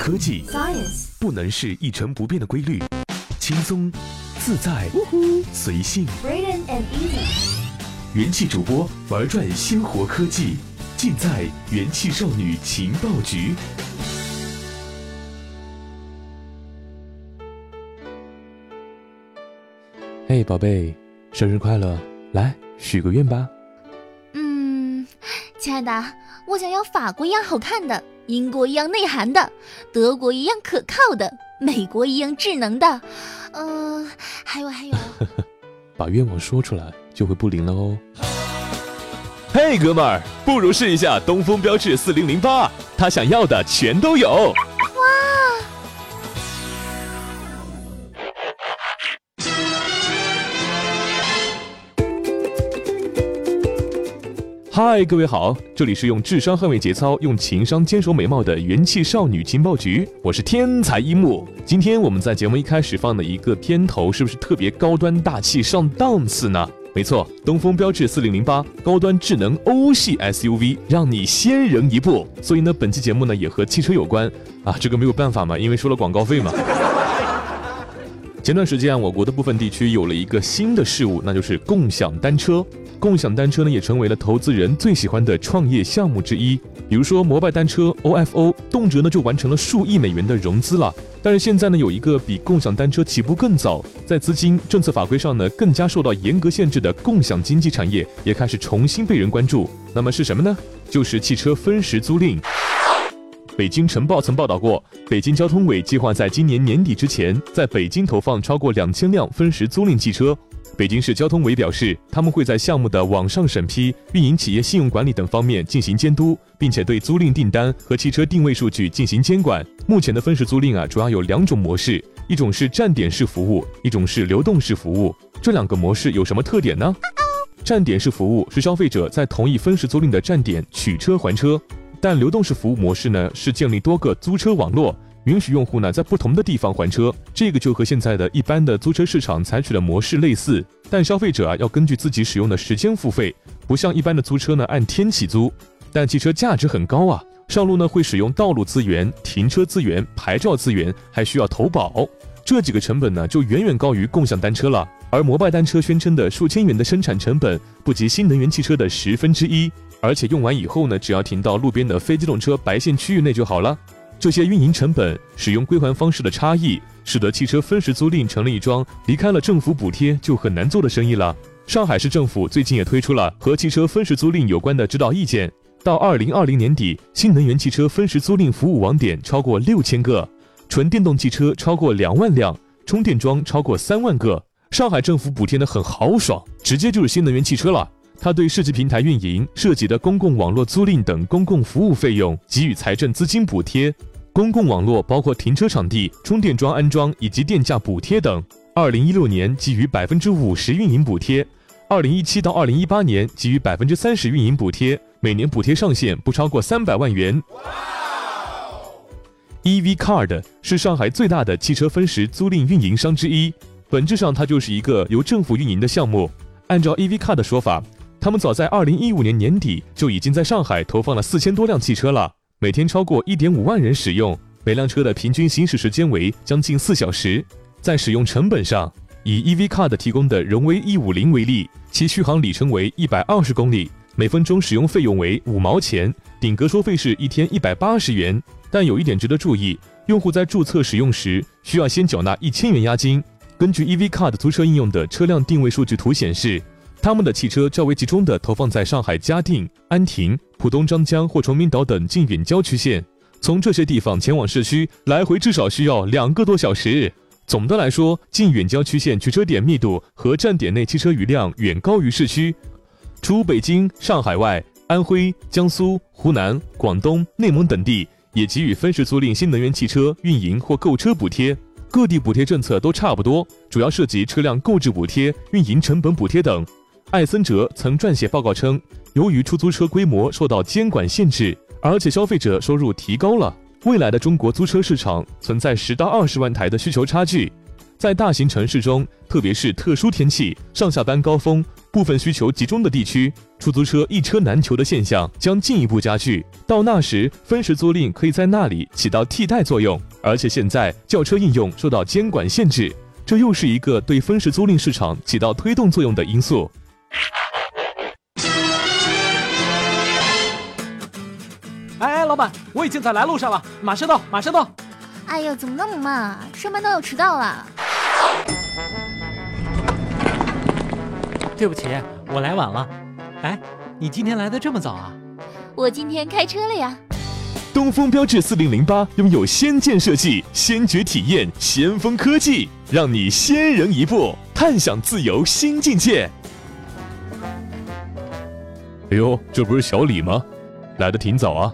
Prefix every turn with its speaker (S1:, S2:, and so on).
S1: 科技
S2: Science
S1: 不能是一成不变的规律，轻松、自在、随性。
S2: And Easy
S1: 元气主播玩转鲜活科技，尽在元气少女情报局。
S3: 嘿，宝贝，生日快乐！来许个愿吧。
S4: 嗯，亲爱的，我想要法国一样好看的，英国一样内涵的，德国一样可靠的，美国一样智能的。呃，还有还有，
S3: 把愿望说出来就会不灵了哦。
S5: 嘿，哥们儿，不如试一下东风标致四零零八，他想要的全都有。嗨，各位好，这里是用智商捍卫节操，用情商坚守美貌的元气少女情报局，我是天才一木。今天我们在节目一开始放的一个片头，是不是特别高端大气上档次呢？没错，东风标致四零零八高端智能欧系 SUV，让你先人一步。所以呢，本期节目呢也和汽车有关啊，这个没有办法嘛，因为收了广告费嘛。前段时间，我国的部分地区有了一个新的事物，那就是共享单车。共享单车呢，也成为了投资人最喜欢的创业项目之一。比如说，摩拜单车 OFO 动辄呢就完成了数亿美元的融资了。但是现在呢，有一个比共享单车起步更早，在资金、政策法规上呢更加受到严格限制的共享经济产业，也开始重新被人关注。那么是什么呢？就是汽车分时租赁。北京晨报曾报道过，北京交通委计划在今年年底之前，在北京投放超过两千辆分时租赁汽车。北京市交通委表示，他们会在项目的网上审批、运营企业信用管理等方面进行监督，并且对租赁订单和汽车定位数据进行监管。目前的分时租赁啊，主要有两种模式，一种是站点式服务，一种是流动式服务。这两个模式有什么特点呢？站点式服务是消费者在同一分时租赁的站点取车还车，但流动式服务模式呢，是建立多个租车网络。允许用户呢在不同的地方还车，这个就和现在的一般的租车市场采取的模式类似，但消费者啊要根据自己使用的时间付费，不像一般的租车呢按天起租。但汽车价值很高啊，上路呢会使用道路资源、停车资源、牌照资源，还需要投保，这几个成本呢就远远高于共享单车了。而摩拜单车宣称的数千元的生产成本，不及新能源汽车的十分之一，而且用完以后呢，只要停到路边的非机动车白线区域内就好了。这些运营成本、使用归还方式的差异，使得汽车分时租赁成了一桩离开了政府补贴就很难做的生意了。上海市政府最近也推出了和汽车分时租赁有关的指导意见，到二零二零年底，新能源汽车分时租赁服务网点超过六千个，纯电动汽车超过两万辆，充电桩超过三万个。上海政府补贴的很豪爽，直接就是新能源汽车了。它对市级平台运营、涉及的公共网络租赁等公共服务费用给予财政资金补贴。公共网络包括停车场地、充电桩安装以及电价补贴等。二零一六年给予百分之五十运营补贴，二零一七到二零一八年给予百分之三十运营补贴，每年补贴上限不超过三百万元。EV Card 是上海最大的汽车分时租赁运营商之一，本质上它就是一个由政府运营的项目。按照 EV Card 的说法，他们早在二零一五年年底就已经在上海投放了四千多辆汽车了。每天超过一点五万人使用，每辆车的平均行驶时间为将近四小时。在使用成本上，以 EV Card 提供的荣威 E 五零为例，其续航里程为一百二十公里，每分钟使用费用为五毛钱，顶格收费是一天一百八十元。但有一点值得注意，用户在注册使用时需要先缴纳一千元押金。根据 EV Card 租车应用的车辆定位数据图显示，他们的汽车较为集中地投放在上海嘉定、安亭、浦东张江或崇明岛等近远郊区县，从这些地方前往市区，来回至少需要两个多小时。总的来说，近远郊区县取车点密度和站点内汽车余量远高于市区。除北京、上海外，安徽、江苏、湖南、广东、内蒙等地也给予分时租赁新能源汽车运营或购车补贴。各地补贴政策都差不多，主要涉及车辆购置补贴、运营成本补贴等。艾森哲曾撰写报告称，由于出租车规模受到监管限制，而且消费者收入提高了，未来的中国租车市场存在十到二十万台的需求差距。在大型城市中，特别是特殊天气、上下班高峰、部分需求集中的地区，出租车一车难求的现象将进一步加剧。到那时，分时租赁可以在那里起到替代作用。而且现在轿车应用受到监管限制，这又是一个对分时租赁市场起到推动作用的因素。
S6: 老板，我已经在来路上了，马上到，马上到。
S4: 哎呦，怎么那么慢啊？上班都要迟到了。
S6: 对不起，我来晚了。哎，你今天来的这么早啊？
S4: 我今天开车了呀。
S5: 东风标致四零零八拥有先进设计、先觉体验、先锋科技，让你先人一步，探享自由新境界。
S3: 哎呦，这不是小李吗？来的挺早啊。